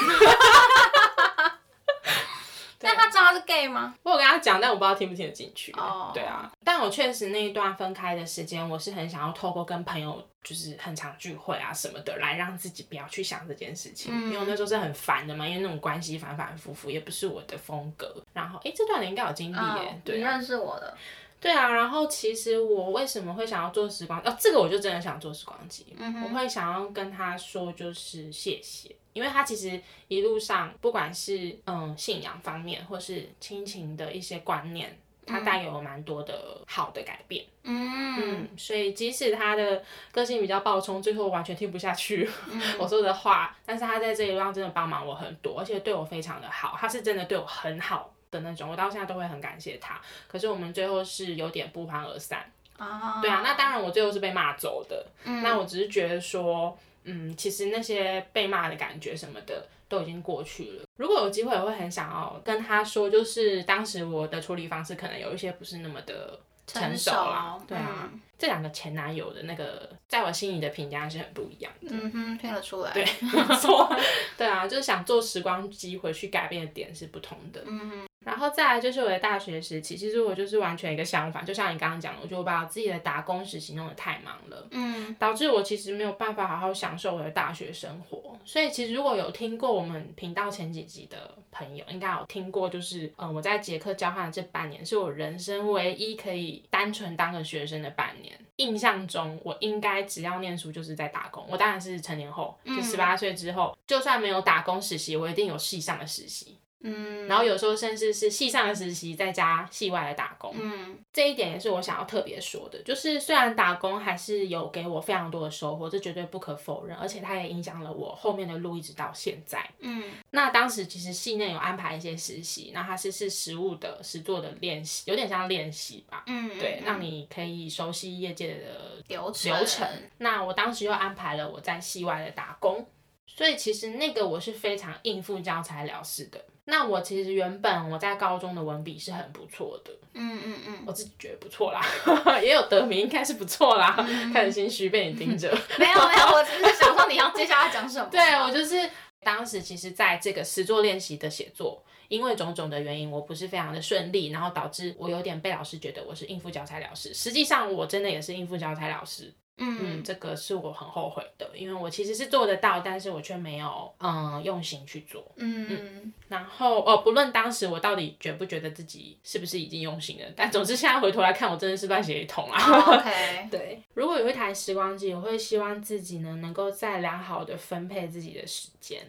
[SPEAKER 2] 那他知道他是 gay 吗？
[SPEAKER 1] 我有跟他讲，但我不知道听不听得进去。
[SPEAKER 2] 哦
[SPEAKER 1] 对啊，但我确实那一段分开的时间，我是很想要透过跟朋友就是很常聚会啊什么的，来让自己不要去想这件事情，
[SPEAKER 2] 嗯
[SPEAKER 1] 因为我那时候是很烦的嘛，因为那种关系反反复复，也不是我的风格。然后，诶，这段你应该有经历耶，
[SPEAKER 2] 嗯，
[SPEAKER 1] 对啊，
[SPEAKER 2] 你认识我的，
[SPEAKER 1] 对啊。然后其实我为什么会想要做时光？哦，这个我就真的想做时光机，我会想要跟他说就是谢谢。因为他其实一路上，不管是嗯信仰方面，或是亲情的一些观念，他带给我蛮多的好的改变。
[SPEAKER 2] 嗯
[SPEAKER 1] 嗯，所以即使他的个性比较暴冲，最后完全听不下去
[SPEAKER 2] 嗯
[SPEAKER 1] 我说的话，但是他在这一路上真的帮忙我很多，而且对我非常的好，他是真的对我很好的那种，我到现在都会很感谢他。可是我们最后是有点不欢而散。
[SPEAKER 2] 啊，
[SPEAKER 1] 对啊，那当然我最后是被骂走的。
[SPEAKER 2] 嗯
[SPEAKER 1] 那我只是觉得说，嗯，其实那些被骂的感觉什么的都已经过去了。如果有机会，我会很想要跟他说，就是当时我的处理方式可能有一些不是那么的成熟啦。对啊，
[SPEAKER 2] 嗯
[SPEAKER 1] 这两个前男友的那个，在我心里的评价是很不一样的。
[SPEAKER 2] 嗯哼，听得出来，
[SPEAKER 1] 对，没错，对啊，就是想做时光机回去改变的点是不同的。
[SPEAKER 2] 嗯哼，
[SPEAKER 1] 然后再来就是我的大学时期，其实我就是完全一个相反，就像你刚刚讲的，我就把我自己的打工实习弄得太忙了。
[SPEAKER 2] 嗯
[SPEAKER 1] 导致我其实没有办法好好享受我的大学生活。所以其实如果有听过我们频道前几集的朋友，应该有听过，就是嗯，我在捷克交换的这半年是我人生唯一可以单纯当个学生的半年。印象中，我应该只要念书就是在打工。我当然是成年后，就十八岁之后，就算没有打工实习，我一定有系上的实习。
[SPEAKER 2] 嗯，
[SPEAKER 1] 然后有时候甚至是系上的实习，再加系外的打工。
[SPEAKER 2] 嗯
[SPEAKER 1] 这一点也是我想要特别说的，就是虽然打工还是有给我非常多的收获，这绝对不可否认，而且它也影响了我后面的路一直到现在。
[SPEAKER 2] 嗯
[SPEAKER 1] 那当时其实系内有安排一些实习，那它是是实物的实作的练习，有点像练习吧。
[SPEAKER 2] 嗯，
[SPEAKER 1] 对，
[SPEAKER 2] 嗯
[SPEAKER 1] 让你可以熟悉业界的
[SPEAKER 2] 流程
[SPEAKER 1] 流程。那我当时又安排了我在系外的打工，所以其实那个我是非常应付教材了事的。那我其实原本我在高中的文笔是很不错的，
[SPEAKER 2] 嗯嗯嗯，
[SPEAKER 1] 我自己觉得不错啦，也有得名，应该是不错啦。
[SPEAKER 2] 嗯
[SPEAKER 1] 开始心虚被你盯着。
[SPEAKER 2] 没有没有，我只是想说你要接下来讲什么。
[SPEAKER 1] 对我就是当时其实在这个实作练习的写作，因为种种的原因，我不是非常的顺利，然后导致我有点被老师觉得我是应付教材了事。实际上我真的也是应付教材了事，嗯，
[SPEAKER 2] 嗯
[SPEAKER 1] 这个是我很后悔的，因为我其实是做得到，但是我却没有嗯用心去做。
[SPEAKER 2] 嗯
[SPEAKER 1] 然后哦，不论当时我到底觉不觉得自己是不是已经用心了，但总之现在回头来看，我真的是乱写一通啦。
[SPEAKER 2] 哦，OK，
[SPEAKER 1] 对，如果有一台时光机，我会希望自己呢能够再良好的分配自己的时间，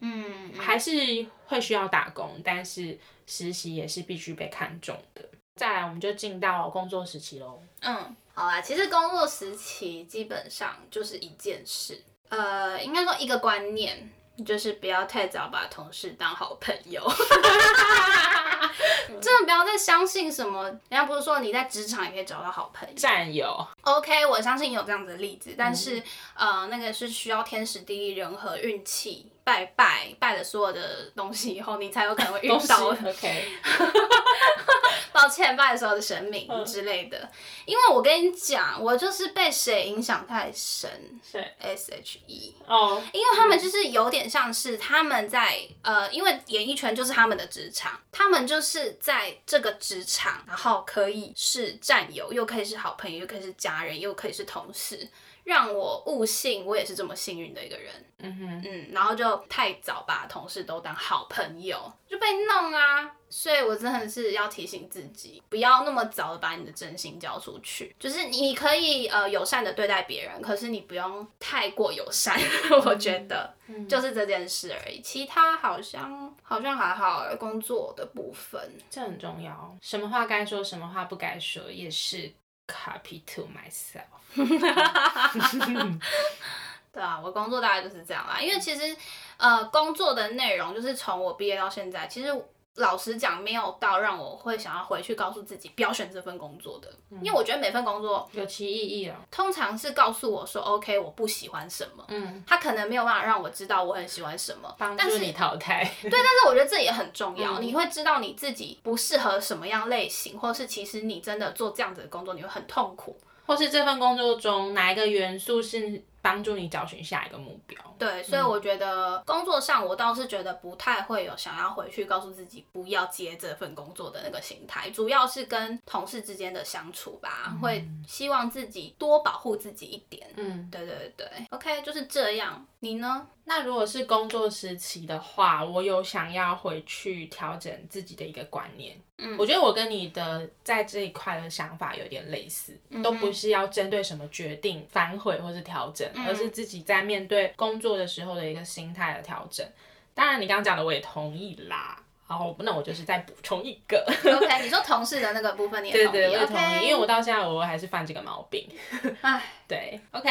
[SPEAKER 2] 嗯，
[SPEAKER 1] 还是会需要打工，但是实习也是必须被看重的。再来，我们就进到工作时期喽。
[SPEAKER 2] 嗯，好啦，其实工作时期基本上就是一件事，呃，应该说一个观念，就是不要太早把同事当好朋友。真的不要再相信什么，人家不是说你在职场也可以找到好朋友。
[SPEAKER 1] 战友，
[SPEAKER 2] OK，我相信有这样子的例子，但是、呃，那个是需要天时地利人和、运气，拜拜拜了所有的东西以后，你才有可能会遇到
[SPEAKER 1] OK，
[SPEAKER 2] 抱歉，拜所有的神明之类的。因为我跟你讲，我就是被谁影响太深
[SPEAKER 1] 是
[SPEAKER 2] ，S.H.E。
[SPEAKER 1] 哦，
[SPEAKER 2] 因为他们就是有点像是他们在呃，因为演艺圈就是他们的职场，他们就是在这个职场，然后可以是战友，又可以是好朋友，又可以是家人，又可以是同事，让我误信我也是这么幸运的一个人。
[SPEAKER 1] 嗯哼，
[SPEAKER 2] 嗯，然后就太早把同事都当好朋友，就被弄啊。所以我真的是要提醒自己，不要那么早的把你的真心交出去。就是你可以呃友善的对待别人，可是你不用太过友善。我觉得就是这件事而已，其他好像好像还好。工作的部分，
[SPEAKER 1] 这很重要。什么话该说，什么话不该说，也是 copy to myself。
[SPEAKER 2] 对啊，我工作大概就是这样啦。因为其实呃工作的内容就是从我毕业到现在，其实老实讲没有到让我会想要回去告诉自己不要选这份工作的，因为我觉得每份工作
[SPEAKER 1] 有其意义了。
[SPEAKER 2] 通常是告诉我说 OK 我不喜欢什么，
[SPEAKER 1] 嗯，
[SPEAKER 2] 他可能没有办法让我知道我很喜欢什么，但是
[SPEAKER 1] 帮助你淘汰。
[SPEAKER 2] 对，但是我觉得这也很重要，
[SPEAKER 1] 嗯
[SPEAKER 2] 你会知道你自己不适合什么样类型，或是其实你真的做这样子的工作你会很痛苦。
[SPEAKER 1] 或是这份工作中哪一个元素是帮助你找寻下一个目标？
[SPEAKER 2] 对，所以我觉得工作上我倒是觉得不太会有想要回去告诉自己不要接这份工作的那个心态，主要是跟同事之间的相处吧，会希望自己多保护自己一点。
[SPEAKER 1] 嗯，
[SPEAKER 2] 对对对，OK，就是这样。你呢？
[SPEAKER 1] 那如果是工作时期的话，我有想要回去调整自己的一个观念。
[SPEAKER 2] 嗯
[SPEAKER 1] 我觉得我跟你的在这一块的想法有点类似，都不是要针对什么决定反悔或是调整，而是自己在面对工作的时候的一个心态的调整。当然，你刚刚讲的我也同意啦。然后，那我就是再补充一个
[SPEAKER 2] ，OK，你说同事的那个部分你也
[SPEAKER 1] 对
[SPEAKER 2] 同意
[SPEAKER 1] 对，我也同意因为我到现在我还是犯这个毛病。
[SPEAKER 2] 唉，
[SPEAKER 1] 对，OK，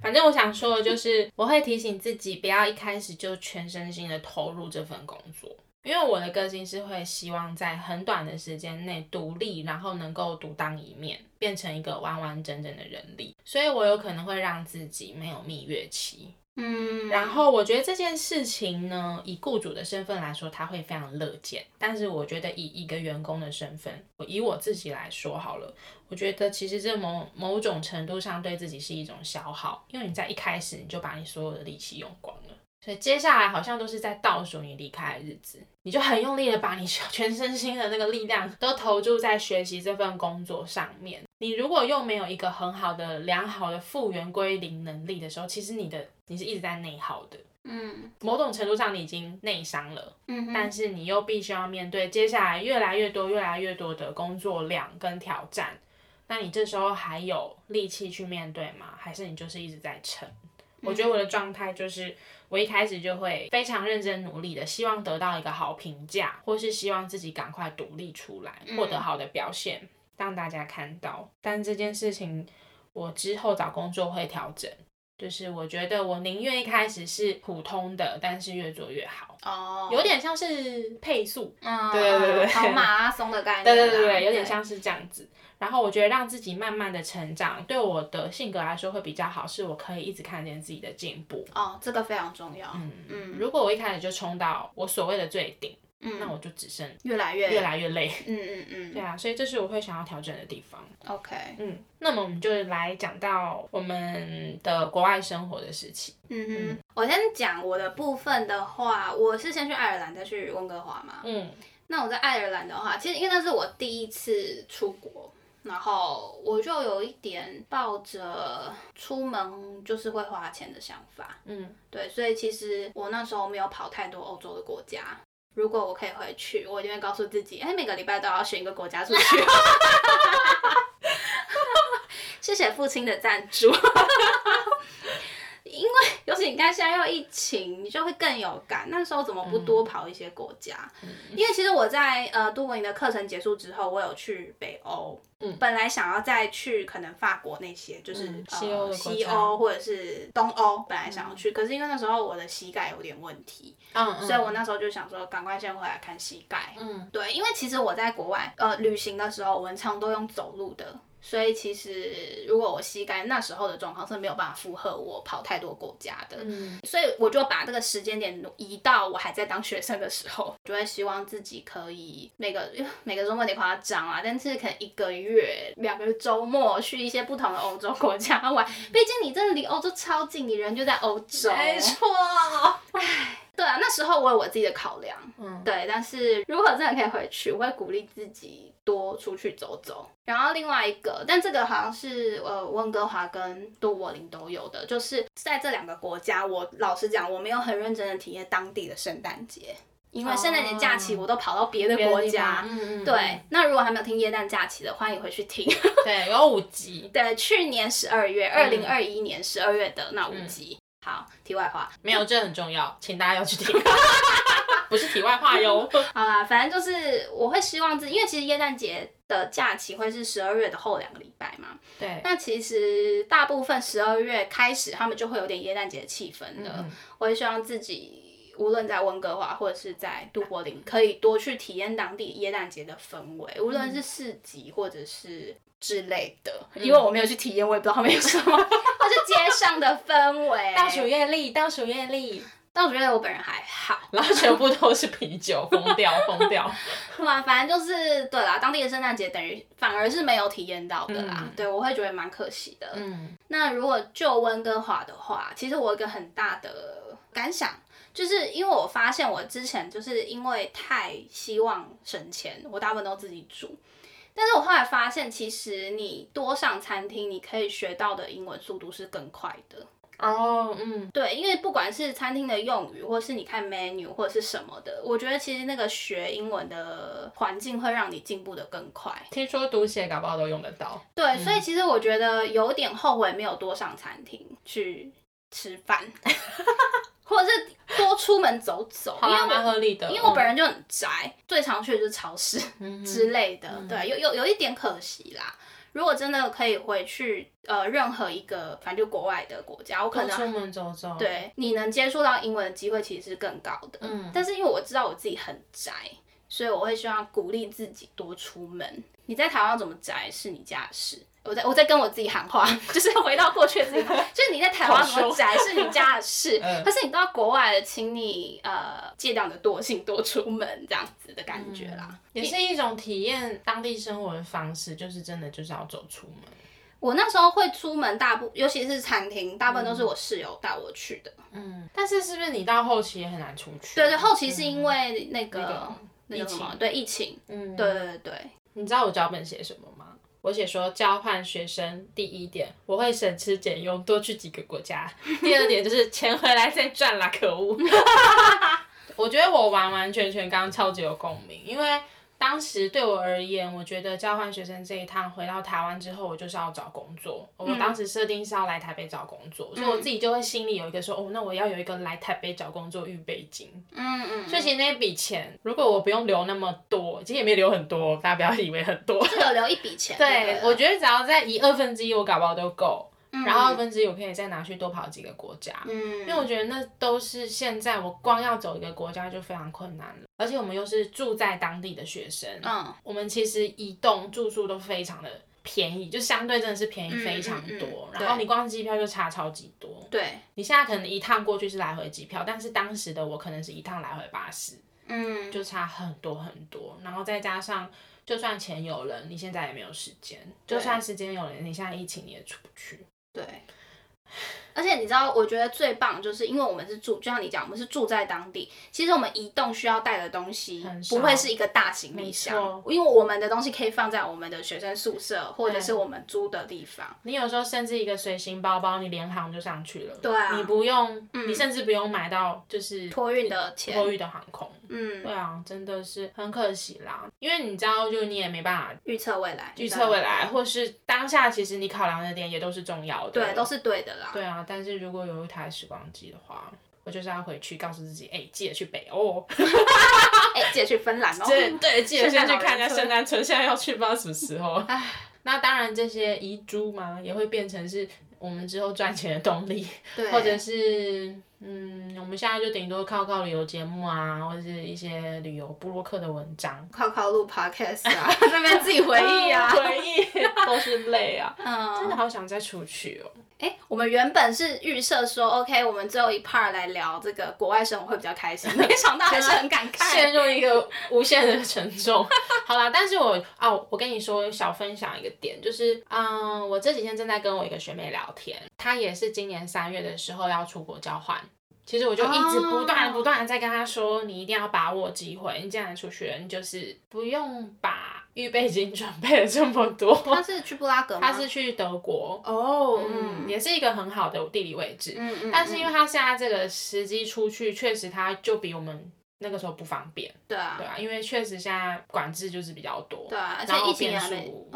[SPEAKER 1] 反正我想说的就是，我会提醒自己不要一开始就全身心的投入这份工作，因为我的个性是会希望在很短的时间内独立，然后能够独当一面，变成一个完完整整的人力，所以我有可能会让自己没有蜜月期。
[SPEAKER 2] 嗯，
[SPEAKER 1] 然后我觉得这件事情呢，以雇主的身份来说，他会非常乐见。但是我觉得以一个员工的身份，我以我自己来说好了，我觉得其实这某某种程度上对自己是一种消耗，因为你在一开始你就把你所有的力气用光了。所以接下来好像都是在倒数你离开的日子，你就很用力的把你全身心的那个力量都投注在学习这份工作上面。你如果又没有一个很好的、良好的复原归零能力的时候，其实你的你是一直在内耗的。
[SPEAKER 2] 嗯
[SPEAKER 1] 某种程度上，你已经内伤了，
[SPEAKER 2] 嗯，
[SPEAKER 1] 但是你又必须要面对接下来越来越多、越来越多的工作量跟挑战。那你这时候还有力气去面对吗？还是你就是一直在撑？我觉得我的状态就是，我一开始就会非常认真努力的，希望得到一个好评价，或是希望自己赶快独立出来，获得好的表现，让大家看到。但这件事情，我之后找工作会调整。就是我觉得我宁愿一开始是普通的，但是越做越好，
[SPEAKER 2] 哦，
[SPEAKER 1] 有点像是配速，
[SPEAKER 2] 嗯，
[SPEAKER 1] 对对对对
[SPEAKER 2] 跑马拉松的概念
[SPEAKER 1] 对
[SPEAKER 2] 啦，
[SPEAKER 1] 对对对，有点像是这样子。然后我觉得让自己慢慢的成长，对我的性格来说会比较好，是我可以一直看见自己的进步。
[SPEAKER 2] 哦，这个非常重要，
[SPEAKER 1] 嗯
[SPEAKER 2] 嗯
[SPEAKER 1] 如果我一开始就冲到我所谓的最顶，
[SPEAKER 2] 嗯，
[SPEAKER 1] 那我就只剩
[SPEAKER 2] 越来越
[SPEAKER 1] 越来越累。
[SPEAKER 2] 嗯嗯嗯
[SPEAKER 1] 对啊，所以这是我会想要调整的地方。
[SPEAKER 2] ，OK，
[SPEAKER 1] 嗯，那么我们就来讲到我们的国外生活的事情。
[SPEAKER 2] 嗯哼，我先讲我的部分的话，我是先去爱尔兰，再去温哥华嘛。
[SPEAKER 1] 嗯
[SPEAKER 2] 那我在爱尔兰的话，其实因为那是我第一次出国，然后我就有一点抱着出门就是会花钱的想法，
[SPEAKER 1] 嗯，
[SPEAKER 2] 对，所以其实我那时候没有跑太多欧洲的国家。如果我可以回去，我一定会告诉自己，哎，每个礼拜都要选一个国家出去。谢谢父亲的赞助。因为尤其你看现在又疫情，你就会更有感。那时候怎么不多跑一些国家？因为其实我在呃杜柏林的课程结束之后，我有去北欧，
[SPEAKER 1] 嗯
[SPEAKER 2] 本来想要再去可能法国那些，就是、
[SPEAKER 1] 嗯
[SPEAKER 2] 呃
[SPEAKER 1] 西欧
[SPEAKER 2] 或者是东欧，本来想要去，可是因为那时候我的膝盖有点问题，
[SPEAKER 1] 嗯
[SPEAKER 2] 所以我那时候就想说，赶快先回来看膝盖。
[SPEAKER 1] 嗯
[SPEAKER 2] 对，因为其实我在国外呃旅行的时候，我们常都用走路的，所以其实如果我膝盖那时候的状况是没有办法负荷我跑太多国家的，
[SPEAKER 1] 嗯
[SPEAKER 2] 所以我就把这个时间点移到我还在当学生的时候，就会希望自己可以每个每个周末得夸张啊，但是可能一个月、两个周末去一些不同的欧洲国家玩。毕竟你真的离欧洲超近，你人就在欧洲。
[SPEAKER 1] 没错。
[SPEAKER 2] 对啊，那时候我有我自己的考量，
[SPEAKER 1] 嗯
[SPEAKER 2] 对。但是如果真的可以回去，我会鼓励自己多出去走走。然后另外一个，但这个好像是呃温哥华跟多柏林都有的，就是在这两个国家，我老实讲，我没有很认真的体验当地的圣诞节，因为圣诞节假期
[SPEAKER 1] 哦
[SPEAKER 2] 我都跑到别的国家。
[SPEAKER 1] 嗯
[SPEAKER 2] 对，那如果还没有听耶诞假期的，欢迎回去听。
[SPEAKER 1] 对，有五集，
[SPEAKER 2] 对，去年十二月，二零二一年十二月的那五集。好，题外话，
[SPEAKER 1] 没有这很重要，请大家要去听，不是题外话哟。
[SPEAKER 2] 好啦，反正就是我会希望自己，因为其实耶诞节的假期会是十二月的后两个礼拜嘛。
[SPEAKER 1] 对，
[SPEAKER 2] 那其实大部分十二月开始，他们就会有点耶诞节的气氛的。
[SPEAKER 1] 嗯
[SPEAKER 2] 我会希望自己无论在温哥华或者是在杜柏林，可以多去体验当地耶诞节的氛围，无论是市集或者是。之类的，因为我没有去体验，我也不知道他们有什么，或是街上的氛围。
[SPEAKER 1] 倒数月历，倒数月历，
[SPEAKER 2] 倒数月历我本人还好，
[SPEAKER 1] 然后全部都是啤酒，疯掉，疯掉。
[SPEAKER 2] 对吧？反正就是对啦，当地的圣诞节等于反而是没有体验到的啦。
[SPEAKER 1] 嗯
[SPEAKER 2] 对，我会觉得蛮可惜的。
[SPEAKER 1] 嗯
[SPEAKER 2] 那如果就温哥华的话，其实我有一个很大的感想，就是因为我发现我之前就是因为太希望省钱，我大部分都自己煮。但是我后来发现，其实你多上餐厅，你可以学到的英文速度是更快的。
[SPEAKER 1] 哦，嗯，
[SPEAKER 2] 对，因为不管是餐厅的用语，或是你看 menu 或者是什么的，我觉得其实那个学英文的环境会让你进步的更快。
[SPEAKER 1] 听说读写搞不好都用得到。
[SPEAKER 2] 对，所以其实我觉得有点后悔没有多上餐厅去吃饭，或者是多出门走走，因为我
[SPEAKER 1] 蛮合理的。
[SPEAKER 2] 因为我本人就很宅，最常去的就是超市
[SPEAKER 1] 嗯
[SPEAKER 2] 之类的，对，有有有一点可惜啦。如果真的可以回去，呃，任何一个反正就国外的国家，我可能
[SPEAKER 1] 出门走走。，
[SPEAKER 2] 对你能接触到英文的机会其实是更高的。
[SPEAKER 1] 嗯
[SPEAKER 2] 但是因为我知道我自己很宅，所以我会希望鼓励自己多出门。你在台湾怎么宅是你家的事。我在我在跟我自己喊话，就是回到过去的自己，就是你在台湾怎么宅是你家的事，
[SPEAKER 1] 嗯
[SPEAKER 2] 可是你到国外了，请你呃戒掉你的惰性，多出门这样子的感觉啦。
[SPEAKER 1] 也是一种体验当地生活的方式，就是真的就是要走出门。
[SPEAKER 2] 我那时候会出门，大部尤其是餐厅，大部分都是我室友带我去的。
[SPEAKER 1] 嗯，但是是不是你到后期也很难出去？
[SPEAKER 2] 对对，后期是因为那个、
[SPEAKER 1] 那个
[SPEAKER 2] 那个什么
[SPEAKER 1] 疫情
[SPEAKER 2] 对疫情，
[SPEAKER 1] 嗯，
[SPEAKER 2] 对对对对。
[SPEAKER 1] 你知道我脚本写什么吗？我写说交换学生第一点，我会省吃俭用，多去几个国家。第二点就是钱回来再赚啦，可恶！我觉得我完完全全刚刚超级有共鸣，因为当时对我而言，我觉得交换学生这一趟回到台湾之后，我就是要找工作。我当时设定是要来台北找工作，所以我自己就会心里有一个说，哦，那我要有一个来台北找工作预备金。
[SPEAKER 2] 嗯嗯，
[SPEAKER 1] 所以其实那笔钱，如果我不用留那么多，其实也没留很多，大家不要以为很多。
[SPEAKER 2] 是有留一笔钱。
[SPEAKER 1] 对，我觉得只要在一二分之一，我搞不好都够。
[SPEAKER 2] 嗯
[SPEAKER 1] 然后二分之一我可以再拿去多跑几个国家。
[SPEAKER 2] 嗯，
[SPEAKER 1] 因为我觉得那都是现在我光要走一个国家就非常困难了，而且我们又是住在当地的学生，
[SPEAKER 2] 嗯
[SPEAKER 1] 我们其实移动住宿都非常的便宜，就相对真的是便宜
[SPEAKER 2] 嗯
[SPEAKER 1] 非常
[SPEAKER 2] 嗯嗯
[SPEAKER 1] 多。然后你光机票就差超级多。
[SPEAKER 2] 对，
[SPEAKER 1] 你现在可能一趟过去是来回机票，但是当时的我可能是一趟来回巴士，
[SPEAKER 2] 嗯
[SPEAKER 1] 就差很多很多。然后再加上，就算钱有了，你现在也没有时间；就算时间有了，你现在疫情你也出不去。
[SPEAKER 2] 对。而且你知道，我觉得最棒就是因为我们是住，就像你讲，我们是住在当地。其实我们移动需要带的东西
[SPEAKER 1] 很
[SPEAKER 2] 不会是一个大行李箱，因为我们的东西可以放在我们的学生宿舍或者是我们租的地方。
[SPEAKER 1] 你有时候甚至一个随行包包，你联航就上去了。
[SPEAKER 2] 对啊
[SPEAKER 1] 你不用，你甚至不用买到就是
[SPEAKER 2] 托运的钱
[SPEAKER 1] 托运的航空。
[SPEAKER 2] 嗯，
[SPEAKER 1] 对啊，真的是很可惜啦，因为你知道，就你也没办法
[SPEAKER 2] 预测未来，
[SPEAKER 1] 预测未来，或是当下其实你考量的点也都是重要的。
[SPEAKER 2] 对，都是对的啦。
[SPEAKER 1] 对啊，但是如果有一台时光机的话，我就是要回去告诉自己，哎、记得去北欧，
[SPEAKER 2] 哎，记得去芬兰哦。
[SPEAKER 1] 对对，记得 先去看一下
[SPEAKER 2] 圣诞村，
[SPEAKER 1] 现在要去不知道什么时候。那当然，这些遗珠嘛，也会变成是我们之后赚钱的动力，或者是嗯，我们现在就顶多靠靠旅游节目啊，或者是一些旅游部落客的文章。
[SPEAKER 2] 靠靠录 podcast 啊，那边自己回忆啊。
[SPEAKER 1] 回忆都是泪啊！
[SPEAKER 2] 嗯，
[SPEAKER 1] 真的好想再出去哦。
[SPEAKER 2] 哎，我们原本是预设说，OK，我们最后一 part 来聊这个国外生活会比较开心，没想到还是很感慨。
[SPEAKER 1] 陷入一个无限的沉重。好啦，但是我啊，我跟你说，小分享一个点，就是嗯，我这几天正在跟我一个学妹聊天，她也是今年三月的时候要出国交换。其实我就一直不断
[SPEAKER 2] 哦
[SPEAKER 1] 不断的在跟他说，你一定要把握机会。你这样出去了，你就是不用把预备金准备了这么多。
[SPEAKER 2] 他是去布拉格吗？
[SPEAKER 1] 他是去德国，
[SPEAKER 2] 哦，
[SPEAKER 1] 嗯，也是一个很好的地理位置。
[SPEAKER 2] 嗯嗯，
[SPEAKER 1] 但是因为
[SPEAKER 2] 嗯
[SPEAKER 1] 他现在这个时机出去，确实他就比我们那个时候不方便，
[SPEAKER 2] 对啊
[SPEAKER 1] 对，啊，因为确实现在管制就是比较多，
[SPEAKER 2] 对啊，而且
[SPEAKER 1] 然后
[SPEAKER 2] 疫情也
[SPEAKER 1] 变数，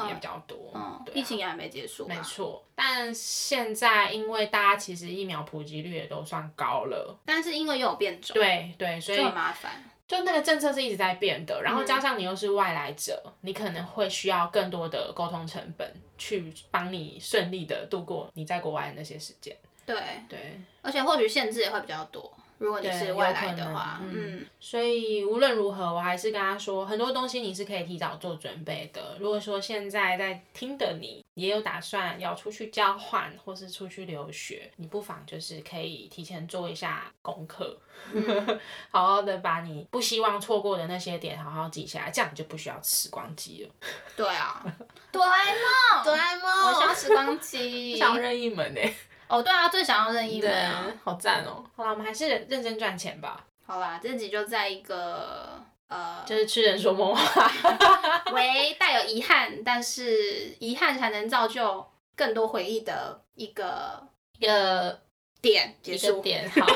[SPEAKER 1] 也比
[SPEAKER 2] 嗯
[SPEAKER 1] 较多，
[SPEAKER 2] 嗯，
[SPEAKER 1] 对啊
[SPEAKER 2] 疫情也还没结束，
[SPEAKER 1] 没错。但现在因为大家其实疫苗普及率也都算高了，
[SPEAKER 2] 但是因为又有变种，
[SPEAKER 1] 对对，所以
[SPEAKER 2] 麻烦。
[SPEAKER 1] 就那个政策是一直在变的，然后
[SPEAKER 2] 嗯
[SPEAKER 1] 加上你又是外来者，你可能会需要更多的沟通成本去帮你顺利的度过你在国外的那些时间，
[SPEAKER 2] 对，
[SPEAKER 1] 对。
[SPEAKER 2] 而且或许限制也会比较多，如果你是外来的话，
[SPEAKER 1] 嗯。
[SPEAKER 2] 嗯，
[SPEAKER 1] 所以无论如何，我还是跟他说，很多东西你是可以提早做准备的。如果说现在在听的你也有打算要出去交换或是出去留学，你不妨就是可以提前做一下功课，
[SPEAKER 2] 嗯。
[SPEAKER 1] 好好的把你不希望错过的那些点好好记下来，这样你就不需要时光机了。
[SPEAKER 2] 对啊，哆啦 A 梦，
[SPEAKER 1] 哆啦 A 梦。
[SPEAKER 2] 我需要时光机。
[SPEAKER 1] 想任意门哎，
[SPEAKER 2] 哦，对啊，最想要任意门啊。
[SPEAKER 1] 好赞哦！好啦，我们还是认真赚钱吧，
[SPEAKER 2] 好啦，这集就在一个呃，
[SPEAKER 1] 就是 痴人说梦话。
[SPEAKER 2] 为带有遗憾，但是遗憾才能造就更多回忆的一个
[SPEAKER 1] 一个
[SPEAKER 2] 点结
[SPEAKER 1] 一个
[SPEAKER 2] 束。
[SPEAKER 1] 点 好。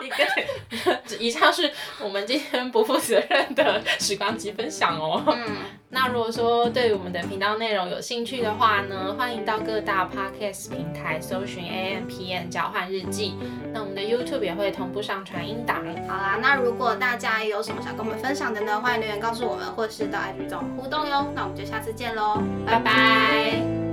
[SPEAKER 1] 一个点，以上是我们今天不负责任的时光机分享哦。
[SPEAKER 2] 嗯，
[SPEAKER 1] 那如果说对我们的频道内容有兴趣的话呢，欢迎到各大 podcast 平台搜寻 A M P N 交换日记。那我们的 YouTube 也会同步上传音档。
[SPEAKER 2] 好啦，那如果大家有什么想跟我们分享的呢，欢迎留言告诉我们，或是到 IG 找我们互动哟。那我们就下次见喽，
[SPEAKER 1] 拜拜。